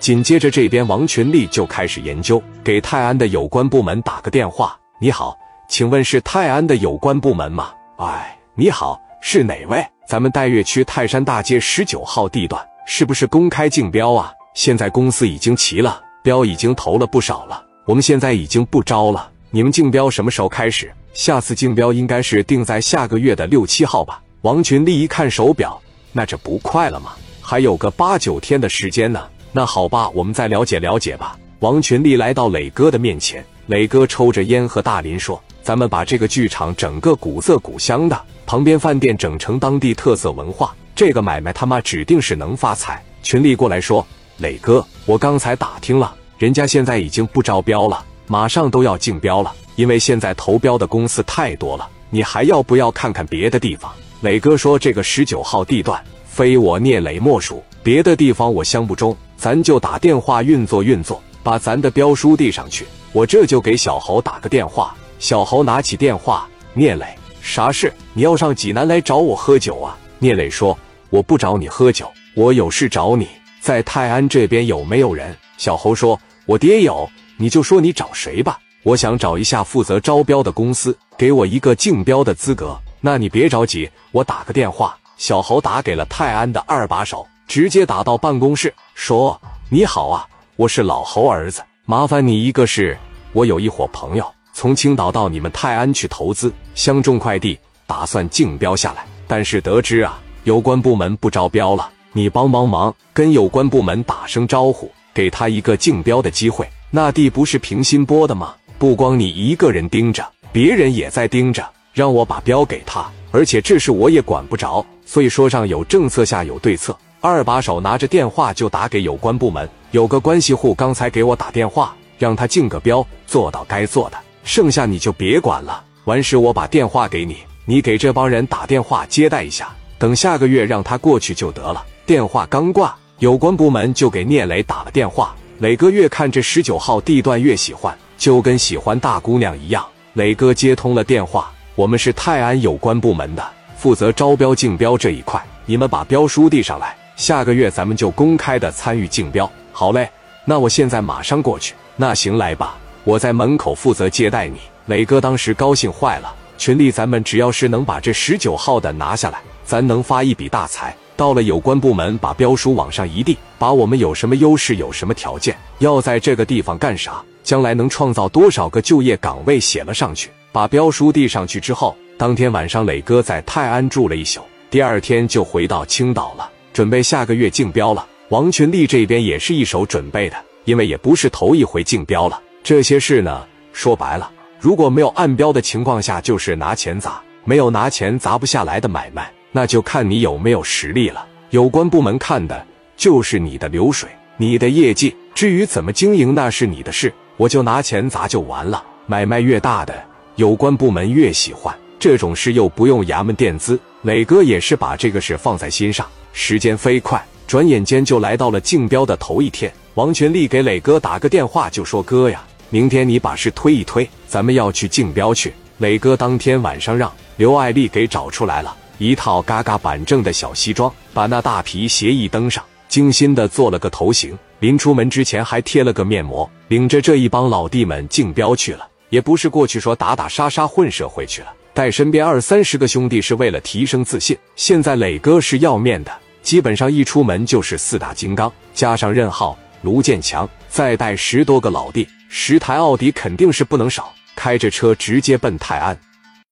紧接着这边王群力就开始研究，给泰安的有关部门打个电话。你好，请问是泰安的有关部门吗？哎，你好，是哪位？咱们岱岳区泰山大街十九号地段是不是公开竞标啊？现在公司已经齐了，标已经投了不少了，我们现在已经不招了。你们竞标什么时候开始？下次竞标应该是定在下个月的六七号吧。王群力一看手表，那这不快了吗？还有个八九天的时间呢。那好吧，我们再了解了解吧。王群力来到磊哥的面前，磊哥抽着烟和大林说：“咱们把这个剧场整个古色古香的，旁边饭店整成当地特色文化，这个买卖他妈指定是能发财。”群力过来说：“磊哥，我刚才打听了，人家现在已经不招标了，马上都要竞标了，因为现在投标的公司太多了。你还要不要看看别的地方？”磊哥说：“这个十九号地段，非我聂磊莫属，别的地方我相不中。”咱就打电话运作运作，把咱的标书递上去。我这就给小侯打个电话。小侯拿起电话：“聂磊，啥事？你要上济南来找我喝酒啊？”聂磊说：“我不找你喝酒，我有事找你。在泰安这边有没有人？”小侯说：“我爹有，你就说你找谁吧。我想找一下负责招标的公司，给我一个竞标的资格。那你别着急，我打个电话。”小侯打给了泰安的二把手。直接打到办公室说：“你好啊，我是老侯儿子，麻烦你一个事。我有一伙朋友从青岛到你们泰安去投资，相中快递，打算竞标下来。但是得知啊，有关部门不招标了，你帮帮忙，跟有关部门打声招呼，给他一个竞标的机会。那地不是平心拨的吗？不光你一个人盯着，别人也在盯着，让我把标给他。而且这事我也管不着，所以说上有政策，下有对策。”二把手拿着电话就打给有关部门，有个关系户刚才给我打电话，让他竞个标，做到该做的，剩下你就别管了。完事我把电话给你，你给这帮人打电话接待一下，等下个月让他过去就得了。电话刚挂，有关部门就给聂磊打了电话。磊哥越看这十九号地段越喜欢，就跟喜欢大姑娘一样。磊哥接通了电话，我们是泰安有关部门的，负责招标竞标这一块，你们把标书递上来。下个月咱们就公开的参与竞标，好嘞，那我现在马上过去。那行来吧，我在门口负责接待你。磊哥当时高兴坏了，群里咱们只要是能把这十九号的拿下来，咱能发一笔大财。到了有关部门把标书往上一递，把我们有什么优势、有什么条件，要在这个地方干啥，将来能创造多少个就业岗位写了上去。把标书递上去之后，当天晚上磊哥在泰安住了一宿，第二天就回到青岛了。准备下个月竞标了，王群力这边也是一手准备的，因为也不是头一回竞标了。这些事呢，说白了，如果没有暗标的情况下，就是拿钱砸，没有拿钱砸不下来的买卖，那就看你有没有实力了。有关部门看的就是你的流水、你的业绩，至于怎么经营，那是你的事，我就拿钱砸就完了。买卖越大的，有关部门越喜欢，这种事又不用衙门垫资。磊哥也是把这个事放在心上。时间飞快，转眼间就来到了竞标的头一天。王全力给磊哥打个电话，就说：“哥呀，明天你把事推一推，咱们要去竞标去。”磊哥当天晚上让刘爱丽给找出来了一套嘎嘎板正的小西装，把那大皮鞋一登上，精心的做了个头型。临出门之前还贴了个面膜，领着这一帮老弟们竞标去了。也不是过去说打打杀杀混社会去了。带身边二三十个兄弟是为了提升自信。现在磊哥是要面的，基本上一出门就是四大金刚，加上任浩、卢建强，再带十多个老弟，十台奥迪肯定是不能少。开着车直接奔泰安。